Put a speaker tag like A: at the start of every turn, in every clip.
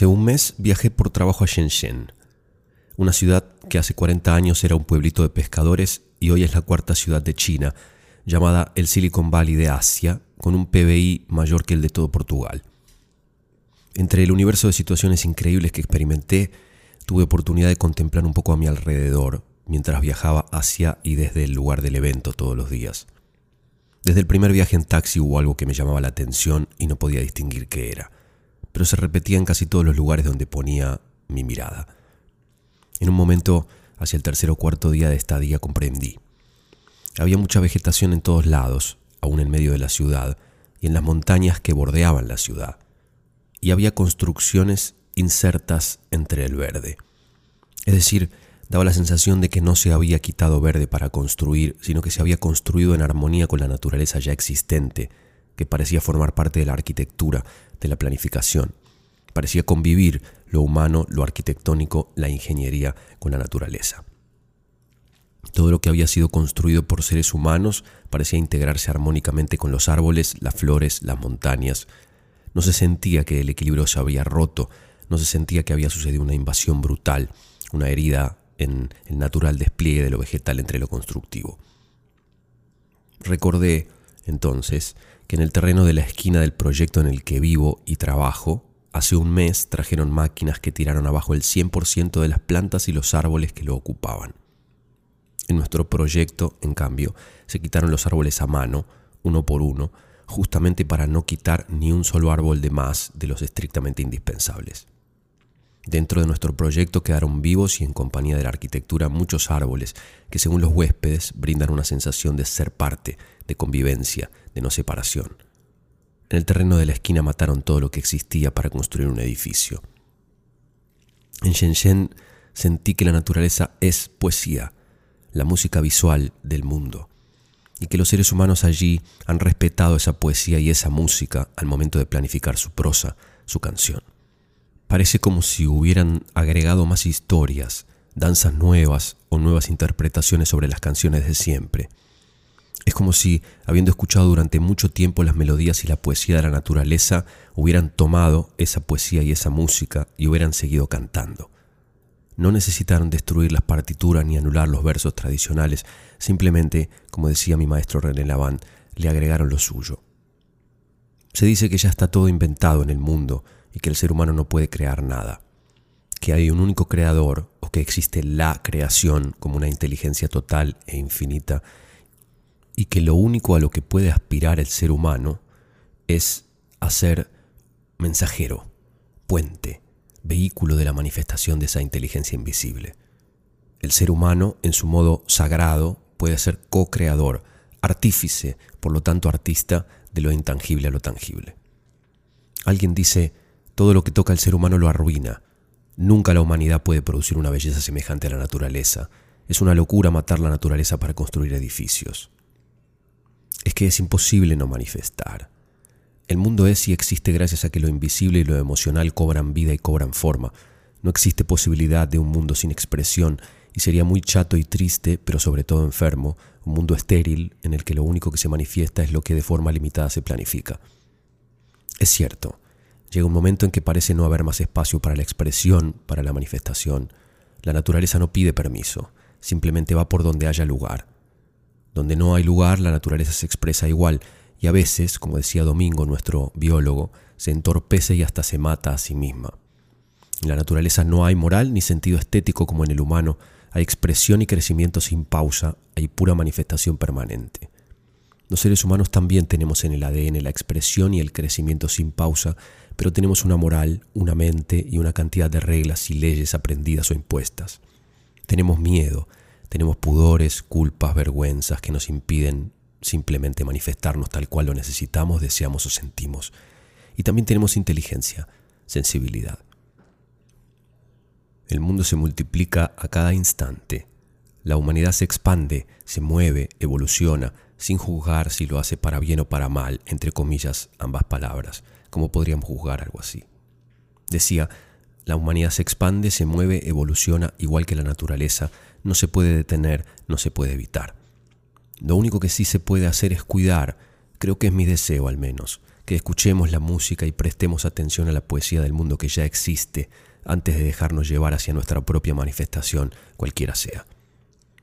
A: Hace un mes viajé por trabajo a Shenzhen, una ciudad que hace 40 años era un pueblito de pescadores y hoy es la cuarta ciudad de China, llamada el Silicon Valley de Asia, con un PBI mayor que el de todo Portugal. Entre el universo de situaciones increíbles que experimenté, tuve oportunidad de contemplar un poco a mi alrededor mientras viajaba hacia y desde el lugar del evento todos los días. Desde el primer viaje en taxi hubo algo que me llamaba la atención y no podía distinguir qué era, pero se repetía en casi todos los lugares donde ponía mi mirada. En un momento, hacia el tercer o cuarto día de estadía, comprendí. Había mucha vegetación en todos lados, aún en medio de la ciudad, y en las montañas que bordeaban la ciudad. Y había construcciones insertas entre el verde. Es decir, daba la sensación de que no se había quitado verde para construir, sino que se había construido en armonía con la naturaleza ya existente, que parecía formar parte de la arquitectura, de la planificación. Parecía convivir lo humano, lo arquitectónico, la ingeniería con la naturaleza. Todo lo que había sido construido por seres humanos parecía integrarse armónicamente con los árboles, las flores, las montañas. No se sentía que el equilibrio se había roto, no se sentía que había sucedido una invasión brutal, una herida en el natural despliegue de lo vegetal entre lo constructivo. Recordé, entonces, que en el terreno de la esquina del proyecto en el que vivo y trabajo, hace un mes trajeron máquinas que tiraron abajo el 100% de las plantas y los árboles que lo ocupaban. En nuestro proyecto, en cambio, se quitaron los árboles a mano, uno por uno, justamente para no quitar ni un solo árbol de más de los estrictamente indispensables. Dentro de nuestro proyecto quedaron vivos y en compañía de la arquitectura muchos árboles que según los huéspedes brindan una sensación de ser parte, de convivencia, de no separación. En el terreno de la esquina mataron todo lo que existía para construir un edificio. En Shenzhen sentí que la naturaleza es poesía, la música visual del mundo, y que los seres humanos allí han respetado esa poesía y esa música al momento de planificar su prosa, su canción. Parece como si hubieran agregado más historias, danzas nuevas o nuevas interpretaciones sobre las canciones de siempre. Es como si, habiendo escuchado durante mucho tiempo las melodías y la poesía de la naturaleza, hubieran tomado esa poesía y esa música y hubieran seguido cantando. No necesitaron destruir las partituras ni anular los versos tradicionales, simplemente, como decía mi maestro René Laván, le agregaron lo suyo. Se dice que ya está todo inventado en el mundo y que el ser humano no puede crear nada, que hay un único creador o que existe la creación como una inteligencia total e infinita y que lo único a lo que puede aspirar el ser humano es a ser mensajero, puente, vehículo de la manifestación de esa inteligencia invisible. El ser humano, en su modo sagrado, puede ser co-creador, artífice, por lo tanto artista, de lo intangible a lo tangible. Alguien dice, todo lo que toca el ser humano lo arruina. Nunca la humanidad puede producir una belleza semejante a la naturaleza. Es una locura matar la naturaleza para construir edificios es que es imposible no manifestar. El mundo es y existe gracias a que lo invisible y lo emocional cobran vida y cobran forma. No existe posibilidad de un mundo sin expresión y sería muy chato y triste, pero sobre todo enfermo, un mundo estéril en el que lo único que se manifiesta es lo que de forma limitada se planifica. Es cierto, llega un momento en que parece no haber más espacio para la expresión, para la manifestación. La naturaleza no pide permiso, simplemente va por donde haya lugar. Donde no hay lugar, la naturaleza se expresa igual, y a veces, como decía Domingo, nuestro biólogo, se entorpece y hasta se mata a sí misma. En la naturaleza no hay moral ni sentido estético como en el humano, hay expresión y crecimiento sin pausa, hay pura manifestación permanente. Los seres humanos también tenemos en el ADN la expresión y el crecimiento sin pausa, pero tenemos una moral, una mente y una cantidad de reglas y leyes aprendidas o impuestas. Tenemos miedo, tenemos pudores, culpas, vergüenzas que nos impiden simplemente manifestarnos tal cual lo necesitamos, deseamos o sentimos. Y también tenemos inteligencia, sensibilidad. El mundo se multiplica a cada instante. La humanidad se expande, se mueve, evoluciona, sin juzgar si lo hace para bien o para mal, entre comillas ambas palabras, como podríamos juzgar algo así. Decía, la humanidad se expande, se mueve, evoluciona igual que la naturaleza, no se puede detener, no se puede evitar. Lo único que sí se puede hacer es cuidar, creo que es mi deseo al menos, que escuchemos la música y prestemos atención a la poesía del mundo que ya existe antes de dejarnos llevar hacia nuestra propia manifestación, cualquiera sea.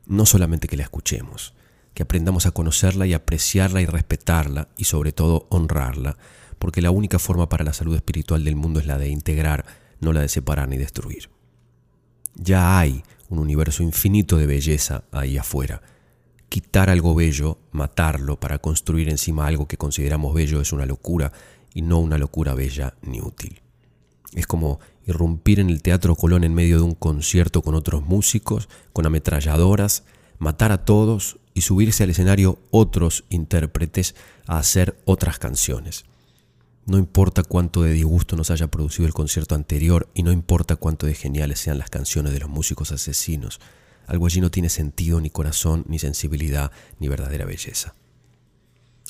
A: No solamente que la escuchemos, que aprendamos a conocerla y apreciarla y respetarla y sobre todo honrarla, porque la única forma para la salud espiritual del mundo es la de integrar, no la de separar ni destruir. Ya hay un universo infinito de belleza ahí afuera. Quitar algo bello, matarlo para construir encima algo que consideramos bello es una locura y no una locura bella ni útil. Es como irrumpir en el Teatro Colón en medio de un concierto con otros músicos, con ametralladoras, matar a todos y subirse al escenario otros intérpretes a hacer otras canciones. No importa cuánto de disgusto nos haya producido el concierto anterior y no importa cuánto de geniales sean las canciones de los músicos asesinos, algo allí no tiene sentido, ni corazón, ni sensibilidad, ni verdadera belleza.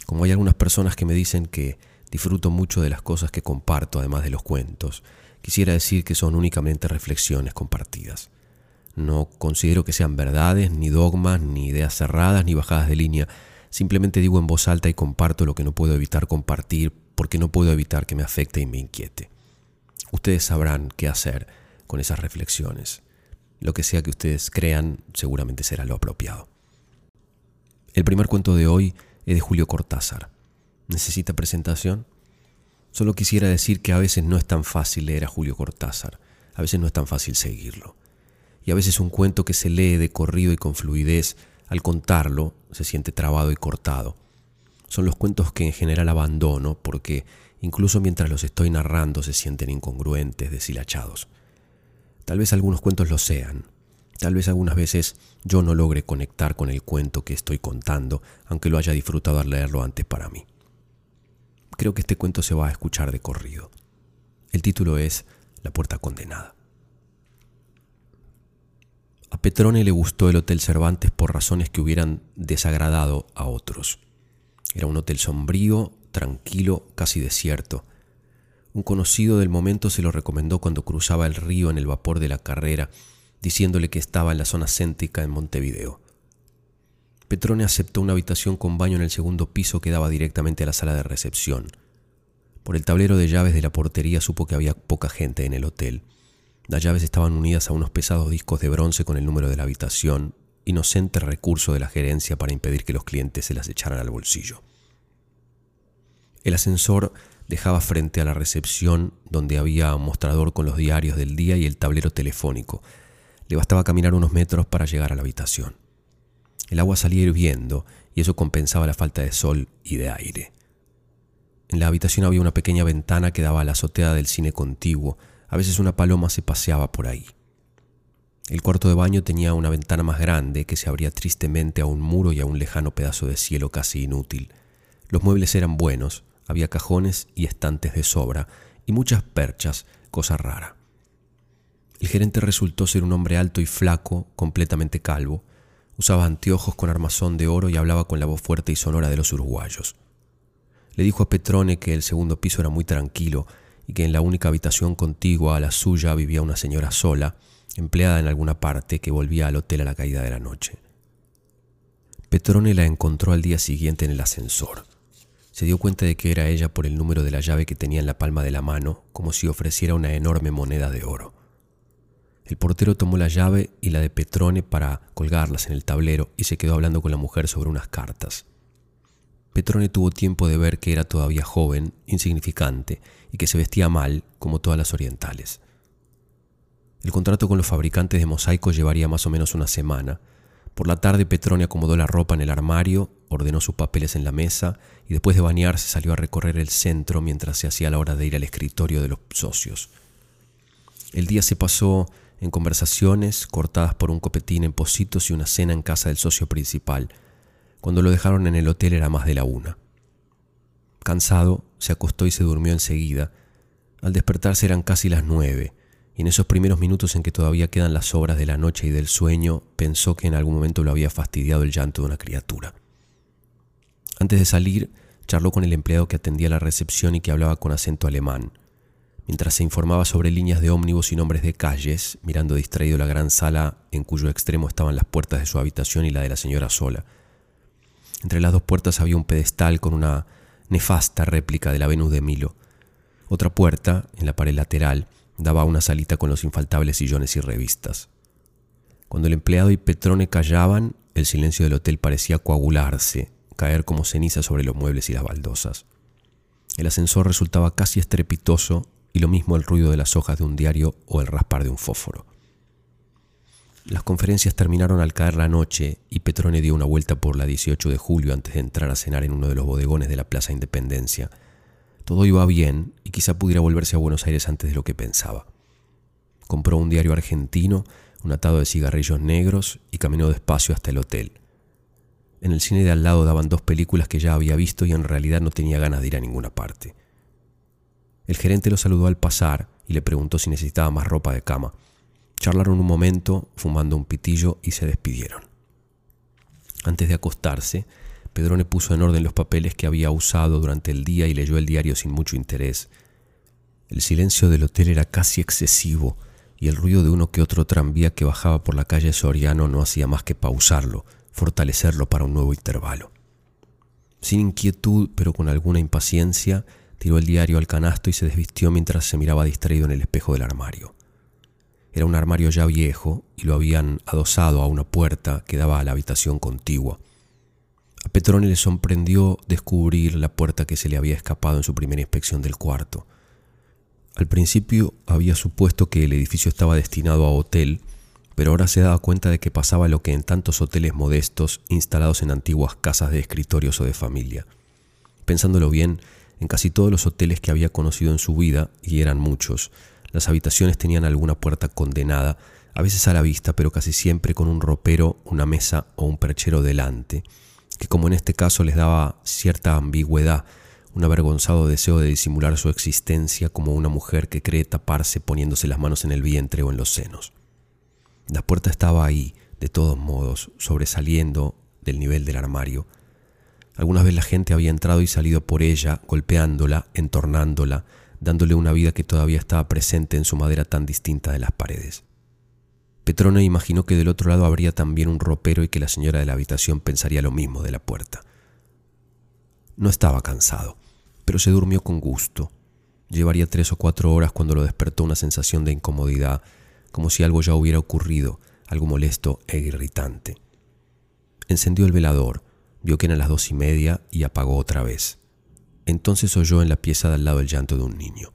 A: Como hay algunas personas que me dicen que disfruto mucho de las cosas que comparto, además de los cuentos, quisiera decir que son únicamente reflexiones compartidas. No considero que sean verdades, ni dogmas, ni ideas cerradas, ni bajadas de línea. Simplemente digo en voz alta y comparto lo que no puedo evitar compartir porque no puedo evitar que me afecte y me inquiete. Ustedes sabrán qué hacer con esas reflexiones. Lo que sea que ustedes crean seguramente será lo apropiado. El primer cuento de hoy es de Julio Cortázar. ¿Necesita presentación? Solo quisiera decir que a veces no es tan fácil leer a Julio Cortázar, a veces no es tan fácil seguirlo. Y a veces un cuento que se lee de corrido y con fluidez, al contarlo, se siente trabado y cortado son los cuentos que en general abandono porque incluso mientras los estoy narrando se sienten incongruentes, deshilachados. Tal vez algunos cuentos lo sean, tal vez algunas veces yo no logre conectar con el cuento que estoy contando, aunque lo haya disfrutado al leerlo antes para mí. Creo que este cuento se va a escuchar de corrido. El título es La puerta condenada. A Petrone le gustó el Hotel Cervantes por razones que hubieran desagradado a otros. Era un hotel sombrío, tranquilo, casi desierto. Un conocido del momento se lo recomendó cuando cruzaba el río en el vapor de la carrera, diciéndole que estaba en la zona céntrica en Montevideo. Petrone aceptó una habitación con baño en el segundo piso que daba directamente a la sala de recepción. Por el tablero de llaves de la portería supo que había poca gente en el hotel. Las llaves estaban unidas a unos pesados discos de bronce con el número de la habitación, inocente recurso de la gerencia para impedir que los clientes se las echaran al bolsillo. El ascensor dejaba frente a la recepción donde había un mostrador con los diarios del día y el tablero telefónico. Le bastaba caminar unos metros para llegar a la habitación. El agua salía hirviendo y eso compensaba la falta de sol y de aire. En la habitación había una pequeña ventana que daba a la azotea del cine contiguo. A veces una paloma se paseaba por ahí. El cuarto de baño tenía una ventana más grande que se abría tristemente a un muro y a un lejano pedazo de cielo casi inútil. Los muebles eran buenos, había cajones y estantes de sobra y muchas perchas, cosa rara. El gerente resultó ser un hombre alto y flaco, completamente calvo. Usaba anteojos con armazón de oro y hablaba con la voz fuerte y sonora de los uruguayos. Le dijo a Petrone que el segundo piso era muy tranquilo y que en la única habitación contigua a la suya vivía una señora sola, empleada en alguna parte, que volvía al hotel a la caída de la noche. Petrone la encontró al día siguiente en el ascensor. Se dio cuenta de que era ella por el número de la llave que tenía en la palma de la mano, como si ofreciera una enorme moneda de oro. El portero tomó la llave y la de Petrone para colgarlas en el tablero y se quedó hablando con la mujer sobre unas cartas. Petrone tuvo tiempo de ver que era todavía joven, insignificante y que se vestía mal, como todas las orientales. El contrato con los fabricantes de mosaicos llevaría más o menos una semana, por la tarde Petrone acomodó la ropa en el armario, ordenó sus papeles en la mesa y después de bañarse salió a recorrer el centro mientras se hacía la hora de ir al escritorio de los socios. El día se pasó en conversaciones cortadas por un copetín en Positos y una cena en casa del socio principal. Cuando lo dejaron en el hotel era más de la una. Cansado, se acostó y se durmió enseguida. Al despertarse eran casi las nueve y en esos primeros minutos en que todavía quedan las obras de la noche y del sueño, pensó que en algún momento lo había fastidiado el llanto de una criatura. Antes de salir, charló con el empleado que atendía la recepción y que hablaba con acento alemán. Mientras se informaba sobre líneas de ómnibus y nombres de calles, mirando distraído la gran sala en cuyo extremo estaban las puertas de su habitación y la de la señora sola. Entre las dos puertas había un pedestal con una nefasta réplica de la Venus de Milo. Otra puerta, en la pared lateral, daba una salita con los infaltables sillones y revistas. Cuando el empleado y Petrone callaban, el silencio del hotel parecía coagularse, caer como ceniza sobre los muebles y las baldosas. El ascensor resultaba casi estrepitoso y lo mismo el ruido de las hojas de un diario o el raspar de un fósforo. Las conferencias terminaron al caer la noche y Petrone dio una vuelta por la 18 de julio antes de entrar a cenar en uno de los bodegones de la Plaza Independencia. Todo iba bien y quizá pudiera volverse a Buenos Aires antes de lo que pensaba. Compró un diario argentino, un atado de cigarrillos negros y caminó despacio hasta el hotel. En el cine de al lado daban dos películas que ya había visto y en realidad no tenía ganas de ir a ninguna parte. El gerente lo saludó al pasar y le preguntó si necesitaba más ropa de cama. Charlaron un momento, fumando un pitillo, y se despidieron. Antes de acostarse, Pedrone puso en orden los papeles que había usado durante el día y leyó el diario sin mucho interés. El silencio del hotel era casi excesivo y el ruido de uno que otro tranvía que bajaba por la calle Soriano no hacía más que pausarlo, fortalecerlo para un nuevo intervalo. Sin inquietud, pero con alguna impaciencia, tiró el diario al canasto y se desvistió mientras se miraba distraído en el espejo del armario. Era un armario ya viejo y lo habían adosado a una puerta que daba a la habitación contigua. A Petrone le sorprendió descubrir la puerta que se le había escapado en su primera inspección del cuarto. Al principio había supuesto que el edificio estaba destinado a hotel, pero ahora se daba cuenta de que pasaba lo que en tantos hoteles modestos instalados en antiguas casas de escritorios o de familia. Pensándolo bien, en casi todos los hoteles que había conocido en su vida, y eran muchos, las habitaciones tenían alguna puerta condenada, a veces a la vista, pero casi siempre con un ropero, una mesa o un perchero delante, que como en este caso les daba cierta ambigüedad, un avergonzado deseo de disimular su existencia como una mujer que cree taparse poniéndose las manos en el vientre o en los senos. La puerta estaba ahí, de todos modos, sobresaliendo del nivel del armario. Algunas veces la gente había entrado y salido por ella, golpeándola, entornándola, dándole una vida que todavía estaba presente en su madera tan distinta de las paredes. Petrone imaginó que del otro lado habría también un ropero y que la señora de la habitación pensaría lo mismo de la puerta. No estaba cansado, pero se durmió con gusto. Llevaría tres o cuatro horas cuando lo despertó una sensación de incomodidad, como si algo ya hubiera ocurrido, algo molesto e irritante. Encendió el velador, vio que eran las dos y media y apagó otra vez. Entonces oyó en la pieza de al lado el llanto de un niño.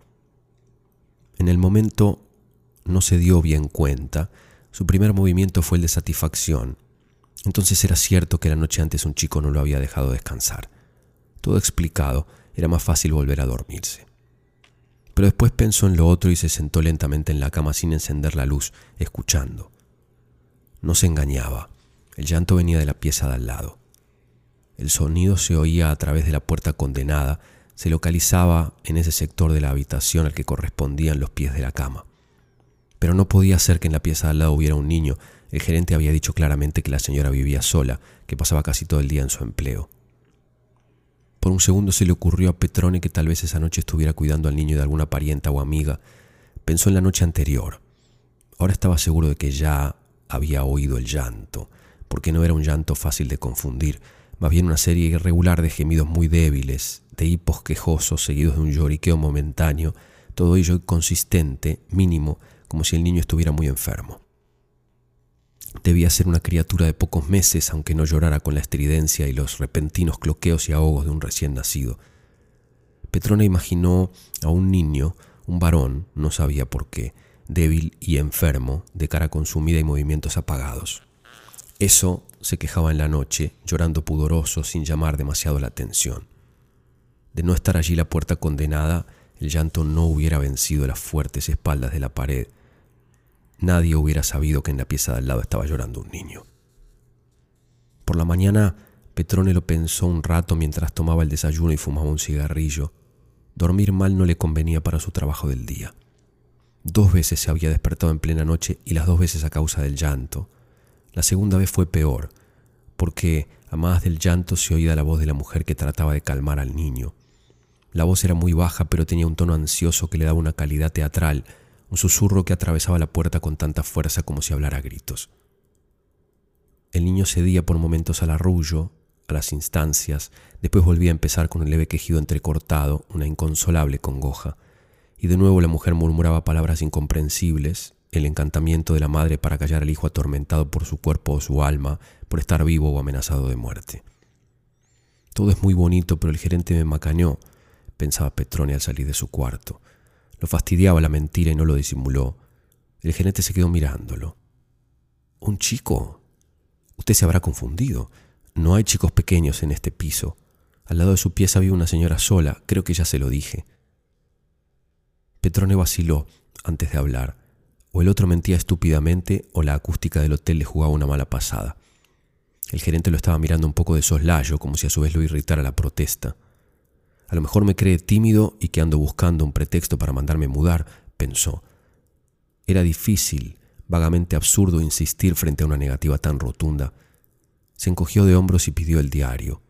A: En el momento no se dio bien cuenta, su primer movimiento fue el de satisfacción. Entonces era cierto que la noche antes un chico no lo había dejado descansar. Todo explicado, era más fácil volver a dormirse. Pero después pensó en lo otro y se sentó lentamente en la cama sin encender la luz, escuchando. No se engañaba, el llanto venía de la pieza de al lado. El sonido se oía a través de la puerta condenada, se localizaba en ese sector de la habitación al que correspondían los pies de la cama. Pero no podía ser que en la pieza al lado hubiera un niño. El gerente había dicho claramente que la señora vivía sola, que pasaba casi todo el día en su empleo. Por un segundo se le ocurrió a Petrone que tal vez esa noche estuviera cuidando al niño de alguna parienta o amiga. Pensó en la noche anterior. Ahora estaba seguro de que ya había oído el llanto, porque no era un llanto fácil de confundir, más bien una serie irregular de gemidos muy débiles, de hipos quejosos seguidos de un lloriqueo momentáneo, todo ello inconsistente, mínimo, como si el niño estuviera muy enfermo. Debía ser una criatura de pocos meses, aunque no llorara con la estridencia y los repentinos cloqueos y ahogos de un recién nacido. Petrona imaginó a un niño, un varón, no sabía por qué, débil y enfermo, de cara consumida y movimientos apagados. Eso se quejaba en la noche, llorando pudoroso sin llamar demasiado la atención. De no estar allí la puerta condenada, el llanto no hubiera vencido las fuertes espaldas de la pared. Nadie hubiera sabido que en la pieza de al lado estaba llorando un niño. Por la mañana, Petrone lo pensó un rato mientras tomaba el desayuno y fumaba un cigarrillo. Dormir mal no le convenía para su trabajo del día. Dos veces se había despertado en plena noche y las dos veces a causa del llanto. La segunda vez fue peor, porque a más del llanto se oía la voz de la mujer que trataba de calmar al niño. La voz era muy baja, pero tenía un tono ansioso que le daba una calidad teatral, un susurro que atravesaba la puerta con tanta fuerza como si hablara a gritos. El niño cedía por momentos al arrullo, a las instancias, después volvía a empezar con un leve quejido entrecortado, una inconsolable congoja, y de nuevo la mujer murmuraba palabras incomprensibles, el encantamiento de la madre para callar al hijo atormentado por su cuerpo o su alma, por estar vivo o amenazado de muerte. Todo es muy bonito, pero el gerente me macañó, pensaba Petrone al salir de su cuarto. Lo fastidiaba la mentira y no lo disimuló. El gerente se quedó mirándolo. ¿Un chico? Usted se habrá confundido. No hay chicos pequeños en este piso. Al lado de su pieza había una señora sola, creo que ya se lo dije. Petrone vaciló antes de hablar. O el otro mentía estúpidamente o la acústica del hotel le jugaba una mala pasada. El gerente lo estaba mirando un poco de soslayo, como si a su vez lo irritara la protesta. A lo mejor me cree tímido y que ando buscando un pretexto para mandarme mudar, pensó. Era difícil, vagamente absurdo insistir frente a una negativa tan rotunda. Se encogió de hombros y pidió el diario.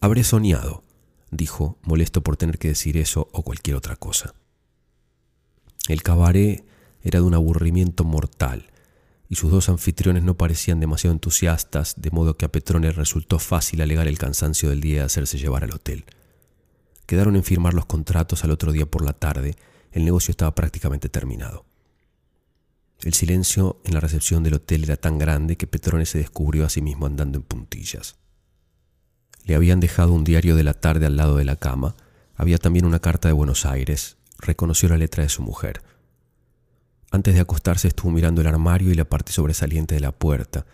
A: Habré soñado, dijo, molesto por tener que decir eso o cualquier otra cosa. El cabaret era de un aburrimiento mortal, y sus dos anfitriones no parecían demasiado entusiastas, de modo que a Petrone resultó fácil alegar el cansancio del día de hacerse llevar al hotel. Quedaron en firmar los contratos al otro día por la tarde. El negocio estaba prácticamente terminado. El silencio en la recepción del hotel era tan grande que Petrone se descubrió a sí mismo andando en puntillas. Le habían dejado un diario de la tarde al lado de la cama. Había también una carta de Buenos Aires. Reconoció la letra de su mujer. Antes de acostarse estuvo mirando el armario y la parte sobresaliente de la puerta.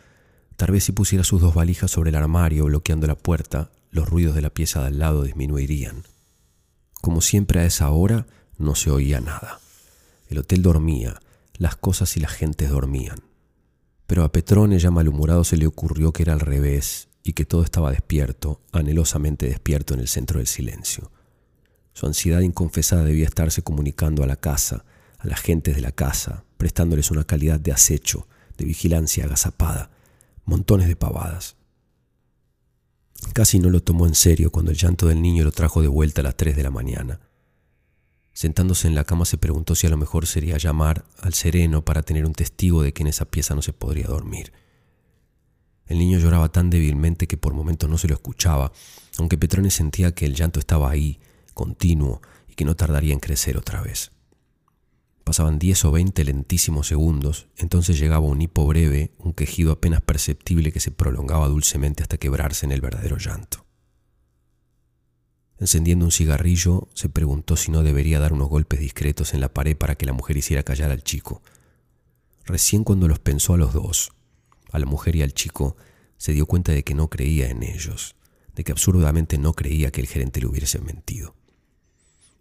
A: Tal vez si pusiera sus dos valijas sobre el armario bloqueando la puerta, los ruidos de la pieza de al lado disminuirían. Como siempre a esa hora no se oía nada. El hotel dormía, las cosas y las gentes dormían. Pero a Petrone ya malhumorado se le ocurrió que era al revés y que todo estaba despierto, anhelosamente despierto en el centro del silencio. Su ansiedad inconfesada debía estarse comunicando a la casa, a las gentes de la casa, prestándoles una calidad de acecho, de vigilancia agazapada, montones de pavadas. Casi no lo tomó en serio cuando el llanto del niño lo trajo de vuelta a las tres de la mañana. Sentándose en la cama se preguntó si a lo mejor sería llamar al sereno para tener un testigo de que en esa pieza no se podría dormir. El niño lloraba tan débilmente que por momentos no se lo escuchaba, aunque Petrone sentía que el llanto estaba ahí, continuo, y que no tardaría en crecer otra vez. Pasaban diez o veinte lentísimos segundos, entonces llegaba un hipo breve, un quejido apenas perceptible que se prolongaba dulcemente hasta quebrarse en el verdadero llanto. Encendiendo un cigarrillo, se preguntó si no debería dar unos golpes discretos en la pared para que la mujer hiciera callar al chico. Recién cuando los pensó a los dos, a la mujer y al chico, se dio cuenta de que no creía en ellos, de que absurdamente no creía que el gerente le hubiese mentido.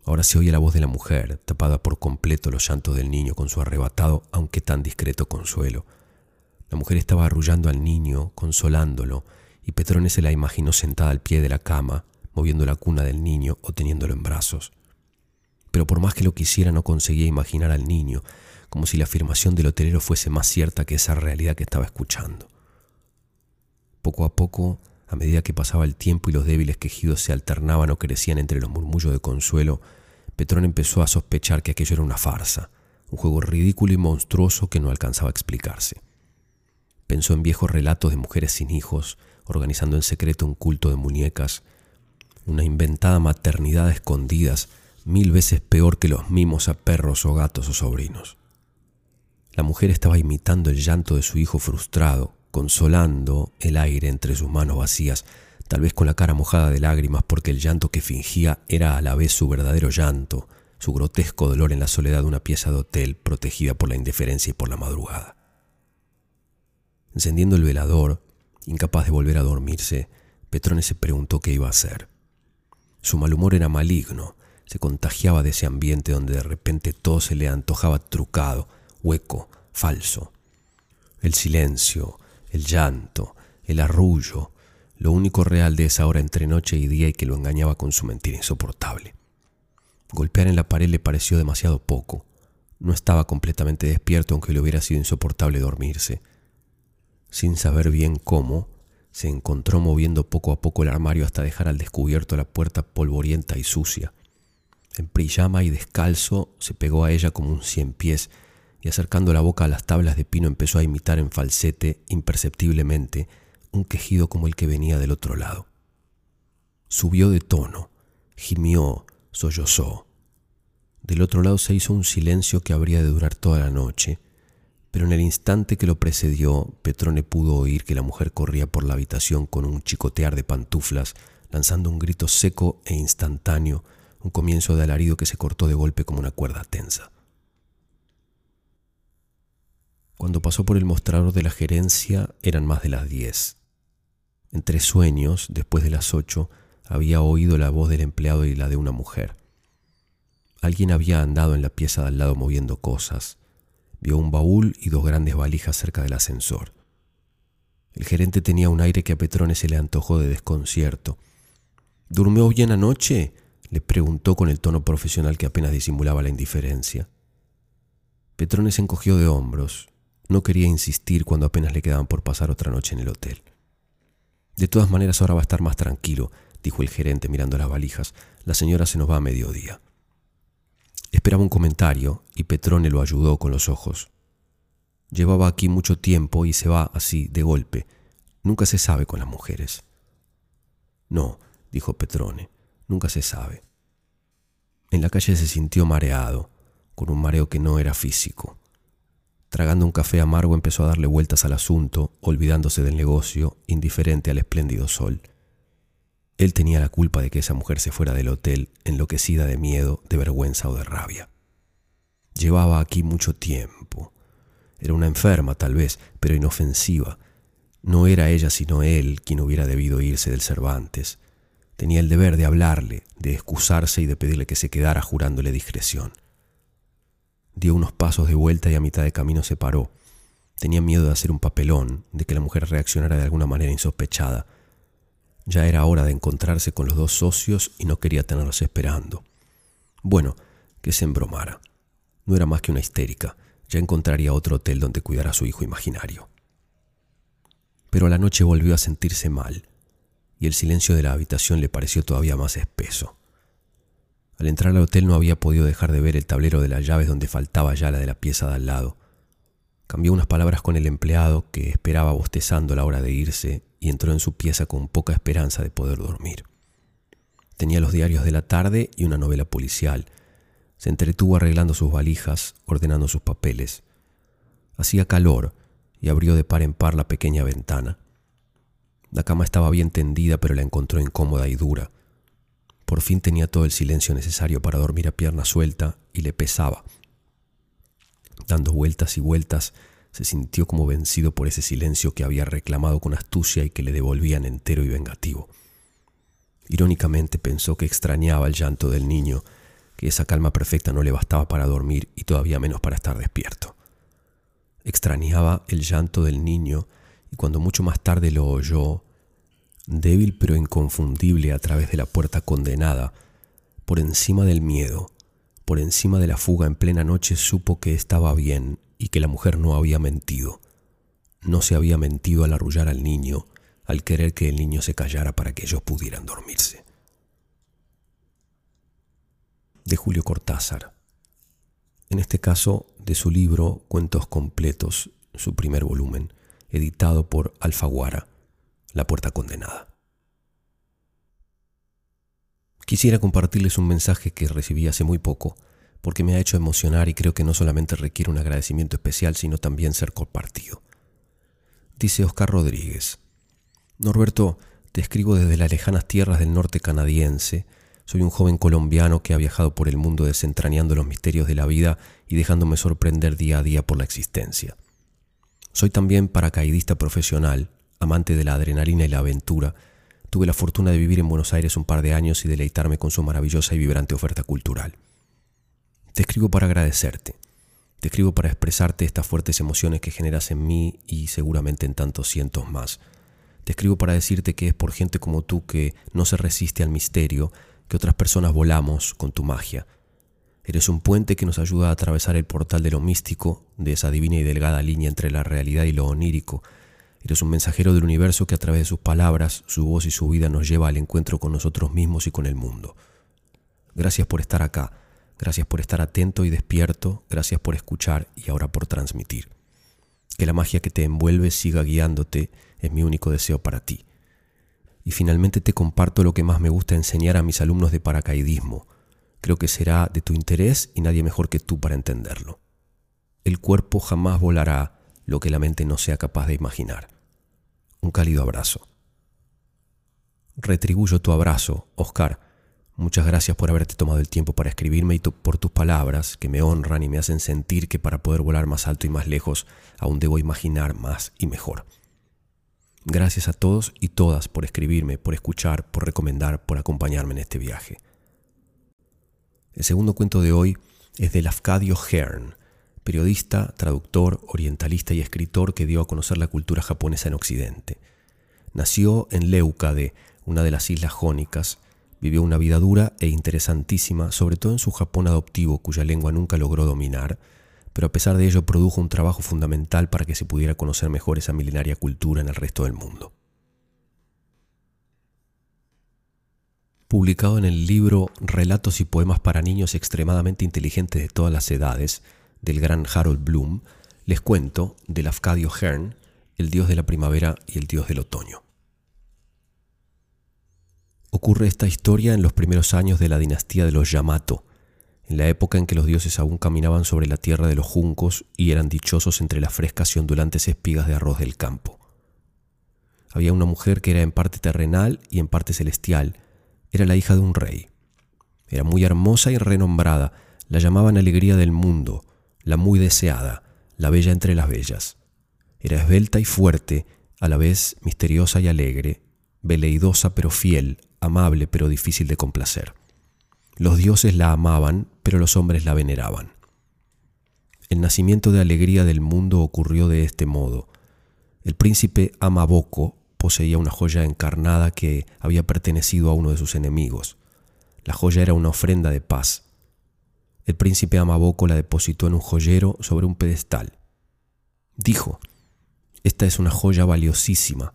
A: Ahora se oye la voz de la mujer, tapada por completo los llantos del niño con su arrebatado, aunque tan discreto consuelo. La mujer estaba arrullando al niño, consolándolo, y Petrone se la imaginó sentada al pie de la cama, moviendo la cuna del niño o teniéndolo en brazos. Pero por más que lo quisiera no conseguía imaginar al niño, como si la afirmación del hotelero fuese más cierta que esa realidad que estaba escuchando. Poco a poco, a medida que pasaba el tiempo y los débiles quejidos se alternaban o crecían entre los murmullos de consuelo, Petrón empezó a sospechar que aquello era una farsa, un juego ridículo y monstruoso que no alcanzaba a explicarse. Pensó en viejos relatos de mujeres sin hijos, organizando en secreto un culto de muñecas, una inventada maternidad a escondidas, mil veces peor que los mimos a perros o gatos o sobrinos. La mujer estaba imitando el llanto de su hijo frustrado, consolando el aire entre sus manos vacías, tal vez con la cara mojada de lágrimas porque el llanto que fingía era a la vez su verdadero llanto, su grotesco dolor en la soledad de una pieza de hotel protegida por la indiferencia y por la madrugada. Encendiendo el velador, incapaz de volver a dormirse, Petrone se preguntó qué iba a hacer. Su mal humor era maligno, se contagiaba de ese ambiente donde de repente todo se le antojaba trucado, hueco, falso. El silencio, el llanto, el arrullo, lo único real de esa hora entre noche y día y que lo engañaba con su mentira insoportable. Golpear en la pared le pareció demasiado poco. No estaba completamente despierto aunque le hubiera sido insoportable dormirse. Sin saber bien cómo, se encontró moviendo poco a poco el armario hasta dejar al descubierto la puerta polvorienta y sucia. En pijama y descalzo se pegó a ella como un cien pies y acercando la boca a las tablas de pino empezó a imitar en falsete, imperceptiblemente, un quejido como el que venía del otro lado. Subió de tono, gimió, sollozó. Del otro lado se hizo un silencio que habría de durar toda la noche, pero en el instante que lo precedió, Petrone pudo oír que la mujer corría por la habitación con un chicotear de pantuflas, lanzando un grito seco e instantáneo, un comienzo de alarido que se cortó de golpe como una cuerda tensa. Cuando pasó por el mostrador de la gerencia eran más de las diez. Entre sueños, después de las ocho, había oído la voz del empleado y la de una mujer. Alguien había andado en la pieza de al lado moviendo cosas. Vio un baúl y dos grandes valijas cerca del ascensor. El gerente tenía un aire que a Petrone se le antojó de desconcierto. ¿Durmió bien anoche? le preguntó con el tono profesional que apenas disimulaba la indiferencia. Petrone se encogió de hombros. No quería insistir cuando apenas le quedaban por pasar otra noche en el hotel. De todas maneras ahora va a estar más tranquilo, dijo el gerente mirando las valijas. La señora se nos va a mediodía. Esperaba un comentario y Petrone lo ayudó con los ojos. Llevaba aquí mucho tiempo y se va así, de golpe. Nunca se sabe con las mujeres. No, dijo Petrone. Nunca se sabe. En la calle se sintió mareado, con un mareo que no era físico. Tragando un café amargo empezó a darle vueltas al asunto, olvidándose del negocio, indiferente al espléndido sol. Él tenía la culpa de que esa mujer se fuera del hotel, enloquecida de miedo, de vergüenza o de rabia. Llevaba aquí mucho tiempo. Era una enferma, tal vez, pero inofensiva. No era ella sino él quien hubiera debido irse del Cervantes. Tenía el deber de hablarle, de excusarse y de pedirle que se quedara jurándole discreción. Dio unos pasos de vuelta y a mitad de camino se paró. Tenía miedo de hacer un papelón, de que la mujer reaccionara de alguna manera insospechada. Ya era hora de encontrarse con los dos socios y no quería tenerlos esperando. Bueno, que se embromara. No era más que una histérica. Ya encontraría otro hotel donde cuidar a su hijo imaginario. Pero a la noche volvió a sentirse mal y el silencio de la habitación le pareció todavía más espeso. Al entrar al hotel no había podido dejar de ver el tablero de las llaves donde faltaba ya la de la pieza de al lado. Cambió unas palabras con el empleado que esperaba bostezando la hora de irse y entró en su pieza con poca esperanza de poder dormir. Tenía los diarios de la tarde y una novela policial. Se entretuvo arreglando sus valijas, ordenando sus papeles. Hacía calor y abrió de par en par la pequeña ventana. La cama estaba bien tendida, pero la encontró incómoda y dura. Por fin tenía todo el silencio necesario para dormir a pierna suelta y le pesaba. Dando vueltas y vueltas, se sintió como vencido por ese silencio que había reclamado con astucia y que le devolvían entero y vengativo. Irónicamente pensó que extrañaba el llanto del niño, que esa calma perfecta no le bastaba para dormir y todavía menos para estar despierto. Extrañaba el llanto del niño y cuando mucho más tarde lo oyó, débil pero inconfundible a través de la puerta condenada, por encima del miedo, por encima de la fuga en plena noche, supo que estaba bien y que la mujer no había mentido. No se había mentido al arrullar al niño, al querer que el niño se callara para que ellos pudieran dormirse. De Julio Cortázar. En este caso, de su libro Cuentos Completos, su primer volumen, editado por Alfaguara, La Puerta Condenada. Quisiera compartirles un mensaje que recibí hace muy poco, porque me ha hecho emocionar y creo que no solamente requiere un agradecimiento especial, sino también ser compartido. Dice Oscar Rodríguez, Norberto, te escribo desde las lejanas tierras del norte canadiense, soy un joven colombiano que ha viajado por el mundo desentrañando los misterios de la vida y dejándome sorprender día a día por la existencia. Soy también paracaidista profesional, amante de la adrenalina y la aventura. Tuve la fortuna de vivir en Buenos Aires un par de años y deleitarme con su maravillosa y vibrante oferta cultural. Te escribo para agradecerte. Te escribo para expresarte estas fuertes emociones que generas en mí y seguramente en tantos cientos más. Te escribo para decirte que es por gente como tú que no se resiste al misterio que otras personas volamos con tu magia Eres un puente que nos ayuda a atravesar el portal de lo místico, de esa divina y delgada línea entre la realidad y lo onírico. Eres un mensajero del universo que a través de sus palabras, su voz y su vida nos lleva al encuentro con nosotros mismos y con el mundo. Gracias por estar acá, gracias por estar atento y despierto, gracias por escuchar y ahora por transmitir. Que la magia que te envuelve siga guiándote es mi único deseo para ti. Y finalmente te comparto lo que más me gusta enseñar a mis alumnos de paracaidismo. Creo que será de tu interés y nadie mejor que tú para entenderlo. El cuerpo jamás volará lo que la mente no sea capaz de imaginar. Un cálido abrazo. Retribuyo tu abrazo, Oscar. Muchas gracias por haberte tomado el tiempo para escribirme y por tus palabras que me honran y me hacen sentir que para poder volar más alto y más lejos aún debo imaginar más y mejor. Gracias a todos y todas por escribirme, por escuchar, por recomendar, por acompañarme en este viaje. El segundo cuento de hoy es de Lafcadio Hearn, periodista, traductor, orientalista y escritor que dio a conocer la cultura japonesa en Occidente. Nació en Leucade, una de las islas jónicas, vivió una vida dura e interesantísima, sobre todo en su Japón adoptivo, cuya lengua nunca logró dominar, pero a pesar de ello produjo un trabajo fundamental para que se pudiera conocer mejor esa milenaria cultura en el resto del mundo. Publicado en el libro Relatos y Poemas para Niños Extremadamente Inteligentes de todas las Edades, del gran Harold Bloom, les cuento del Afcadio Hearn, el dios de la primavera y el dios del otoño. Ocurre esta historia en los primeros años de la dinastía de los Yamato, en la época en que los dioses aún caminaban sobre la tierra de los juncos y eran dichosos entre las frescas y ondulantes espigas de arroz del campo. Había una mujer que era en parte terrenal y en parte celestial, era la hija de un rey. Era muy hermosa y renombrada, la llamaban alegría del mundo, la muy deseada, la bella entre las bellas. Era esbelta y fuerte, a la vez misteriosa y alegre, veleidosa pero fiel, amable pero difícil de complacer. Los dioses la amaban, pero los hombres la veneraban. El nacimiento de alegría del mundo ocurrió de este modo. El príncipe Amaboko poseía una joya encarnada que había pertenecido a uno de sus enemigos. La joya era una ofrenda de paz. El príncipe Amaboko la depositó en un joyero sobre un pedestal. Dijo, esta es una joya valiosísima,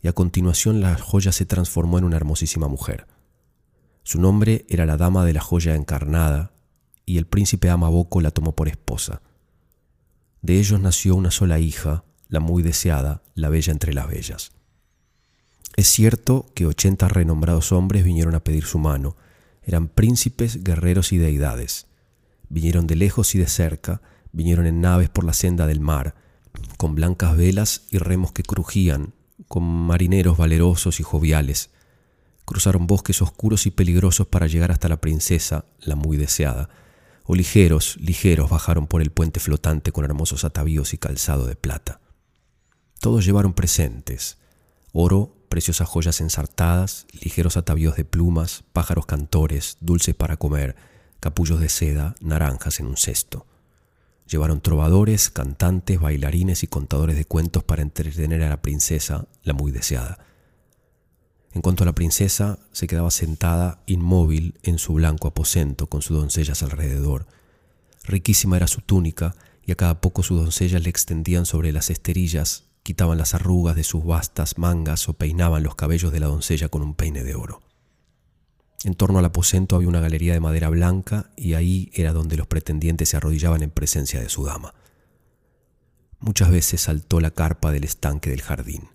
A: y a continuación la joya se transformó en una hermosísima mujer. Su nombre era la dama de la joya encarnada, y el príncipe Amaboko la tomó por esposa. De ellos nació una sola hija, la muy deseada, la bella entre las bellas. Es cierto que ochenta renombrados hombres vinieron a pedir su mano, eran príncipes, guerreros y deidades. Vinieron de lejos y de cerca, vinieron en naves por la senda del mar, con blancas velas y remos que crujían, con marineros valerosos y joviales. Cruzaron bosques oscuros y peligrosos para llegar hasta la princesa, la muy deseada, o ligeros, ligeros bajaron por el puente flotante con hermosos atavíos y calzado de plata. Todos llevaron presentes, oro, preciosas joyas ensartadas, ligeros atavíos de plumas, pájaros cantores, dulces para comer, capullos de seda, naranjas en un cesto. Llevaron trovadores, cantantes, bailarines y contadores de cuentos para entretener a la princesa, la muy deseada. En cuanto a la princesa, se quedaba sentada inmóvil en su blanco aposento con sus doncellas alrededor. Riquísima era su túnica y a cada poco sus doncellas le extendían sobre las esterillas, quitaban las arrugas de sus vastas mangas o peinaban los cabellos de la doncella con un peine de oro. En torno al aposento había una galería de madera blanca y ahí era donde los pretendientes se arrodillaban en presencia de su dama. Muchas veces saltó la carpa del estanque del jardín.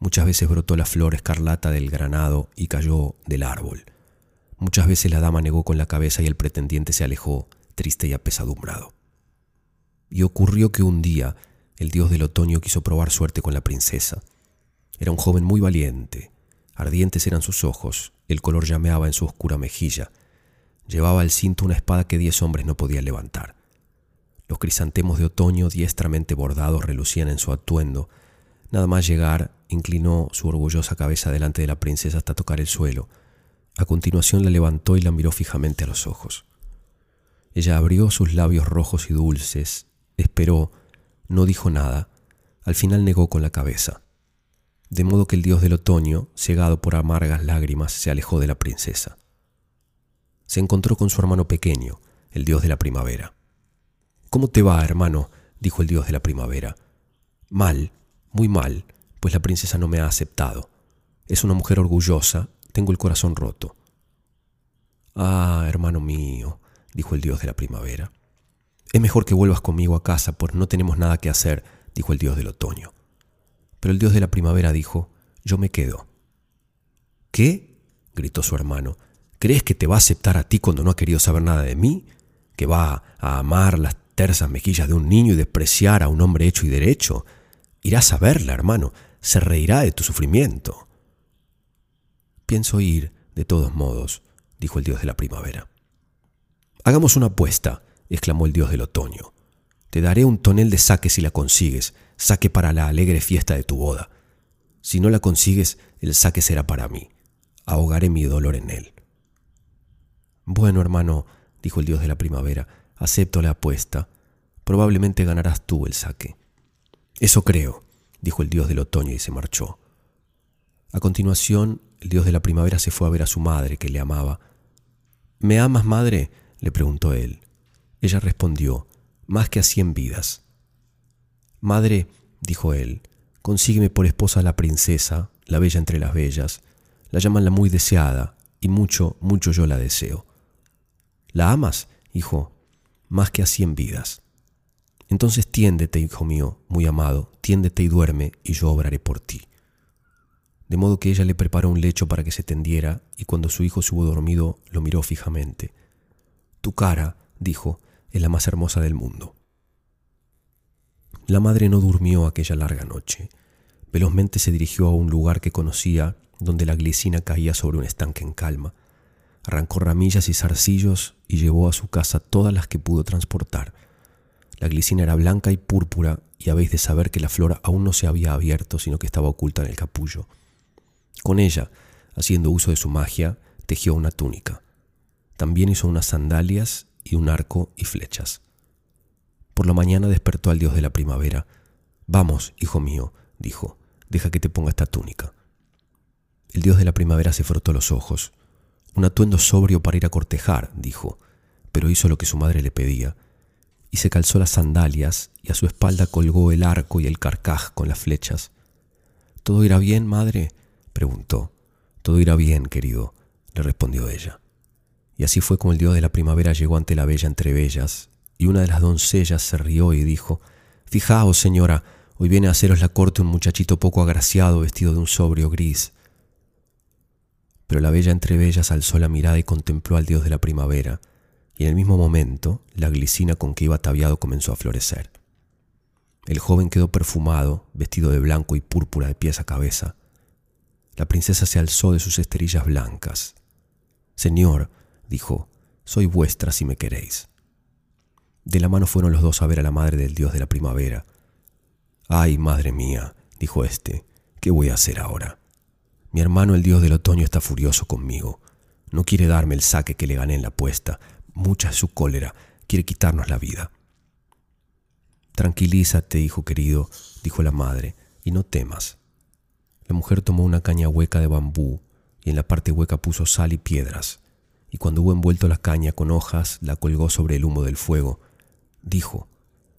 A: Muchas veces brotó la flor escarlata del granado y cayó del árbol. Muchas veces la dama negó con la cabeza y el pretendiente se alejó, triste y apesadumbrado. Y ocurrió que un día el dios del otoño quiso probar suerte con la princesa. Era un joven muy valiente, ardientes eran sus ojos, el color llameaba en su oscura mejilla. Llevaba al cinto una espada que diez hombres no podían levantar. Los crisantemos de otoño diestramente bordados relucían en su atuendo. Nada más llegar, inclinó su orgullosa cabeza delante de la princesa hasta tocar el suelo. A continuación la levantó y la miró fijamente a los ojos. Ella abrió sus labios rojos y dulces, esperó, no dijo nada, al final negó con la cabeza. De modo que el dios del otoño, cegado por amargas lágrimas, se alejó de la princesa. Se encontró con su hermano pequeño, el dios de la primavera. ¿Cómo te va, hermano? dijo el dios de la primavera. Mal, muy mal, pues la princesa no me ha aceptado. Es una mujer orgullosa, tengo el corazón roto. Ah, hermano mío, dijo el dios de la primavera. Es mejor que vuelvas conmigo a casa, pues no tenemos nada que hacer. dijo el dios del otoño. Pero el dios de la primavera dijo, yo me quedo. ¿Qué? gritó su hermano. ¿Crees que te va a aceptar a ti cuando no ha querido saber nada de mí? ¿Que va a amar las tersas mejillas de un niño y despreciar a un hombre hecho y derecho? Irás a verla, hermano. Se reirá de tu sufrimiento. Pienso ir, de todos modos, dijo el dios de la primavera. Hagamos una apuesta, exclamó el dios del otoño. Te daré un tonel de saque si la consigues, saque para la alegre fiesta de tu boda. Si no la consigues, el saque será para mí. Ahogaré mi dolor en él. Bueno, hermano, dijo el dios de la primavera, acepto la apuesta. Probablemente ganarás tú el saque. Eso creo, dijo el dios del otoño y se marchó. A continuación, el dios de la primavera se fue a ver a su madre, que le amaba. ¿Me amas, madre? le preguntó él. Ella respondió, más que a cien vidas. Madre, dijo él, consígueme por esposa a la princesa, la bella entre las bellas. La llaman la muy deseada, y mucho, mucho yo la deseo. ¿La amas, hijo? Más que a cien vidas. Entonces tiéndete, hijo mío, muy amado, tiéndete y duerme, y yo obraré por ti. De modo que ella le preparó un lecho para que se tendiera, y cuando su hijo se hubo dormido, lo miró fijamente. Tu cara, dijo, es la más hermosa del mundo. La madre no durmió aquella larga noche. Velozmente se dirigió a un lugar que conocía, donde la glicina caía sobre un estanque en calma. Arrancó ramillas y zarcillos y llevó a su casa todas las que pudo transportar. La glicina era blanca y púrpura, y habéis de saber que la flor aún no se había abierto, sino que estaba oculta en el capullo. Con ella, haciendo uso de su magia, tejió una túnica. También hizo unas sandalias y un arco y flechas. Por la mañana despertó al dios de la primavera. Vamos, hijo mío, dijo, deja que te ponga esta túnica. El dios de la primavera se frotó los ojos. Un atuendo sobrio para ir a cortejar, dijo, pero hizo lo que su madre le pedía, y se calzó las sandalias y a su espalda colgó el arco y el carcaj con las flechas. ¿Todo irá bien, madre? preguntó. Todo irá bien, querido, le respondió ella. Y así fue como el dios de la primavera llegó ante la bella entre bellas, y una de las doncellas se rió y dijo, Fijaos, señora, hoy viene a haceros la corte un muchachito poco agraciado vestido de un sobrio gris. Pero la bella entre bellas alzó la mirada y contempló al dios de la primavera, y en el mismo momento la glicina con que iba ataviado comenzó a florecer. El joven quedó perfumado, vestido de blanco y púrpura de pies a cabeza, la princesa se alzó de sus esterillas blancas. Señor, dijo, soy vuestra si me queréis. De la mano fueron los dos a ver a la madre del dios de la primavera. Ay, madre mía, dijo éste, ¿qué voy a hacer ahora? Mi hermano el dios del otoño está furioso conmigo. No quiere darme el saque que le gané en la apuesta. Mucha es su cólera. Quiere quitarnos la vida. Tranquilízate, hijo querido, dijo la madre, y no temas. La mujer tomó una caña hueca de bambú y en la parte hueca puso sal y piedras, y cuando hubo envuelto la caña con hojas, la colgó sobre el humo del fuego. Dijo,